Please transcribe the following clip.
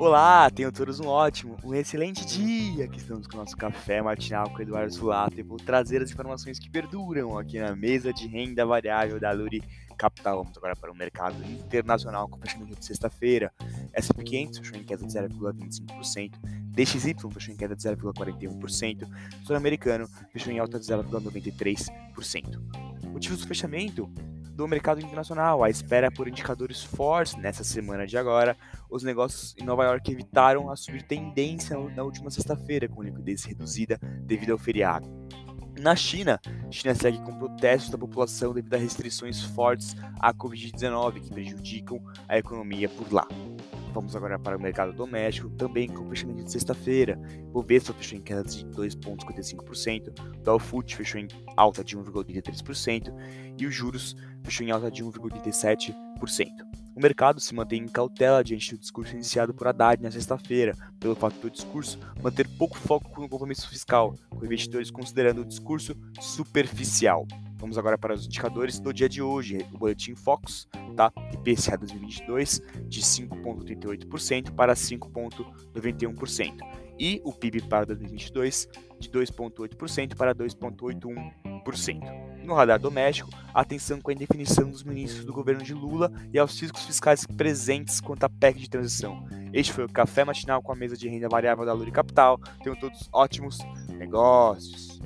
Olá, tenham todos um ótimo, um excelente dia! Aqui estamos com o nosso café matinal com o Eduardo Sulato e vou trazer as informações que perduram aqui na mesa de renda variável da Luri Capital. Vamos agora para o mercado internacional com fechamento de sexta-feira. S&P 500 fechou em queda de 0,25%, DXY fechou em queda de 0,41%, Sul-Americano fechou em alta de 0,93%. Motivos do fechamento? Do mercado internacional. A espera por indicadores fortes nessa semana de agora. Os negócios em Nova York evitaram a subir tendência na última sexta-feira, com liquidez reduzida devido ao feriado. Na China, China segue com protestos da população devido a restrições fortes à Covid-19 que prejudicam a economia por lá. Vamos agora para o mercado doméstico, também com fechamento de sexta-feira. O Bovespa fechou em queda de 2,55%, o Dow Food fechou em alta de 1,83% e os juros fechou em alta de 1,87%. O mercado se mantém em cautela diante do discurso iniciado por Haddad na sexta-feira, pelo fato do discurso manter pouco foco no compromisso fiscal, com investidores considerando o discurso superficial. Vamos agora para os indicadores do dia de hoje. O boletim Focus, tá? IPCA 2022 de 5,38% para 5,91%. E o PIB para 2022 de 2,8% para 2,81%. No radar doméstico, atenção com a indefinição dos ministros do governo de Lula e aos riscos fiscais presentes quanto à PEC de transição. Este foi o Café Matinal com a mesa de renda variável da Luri Capital. Tenham todos ótimos negócios.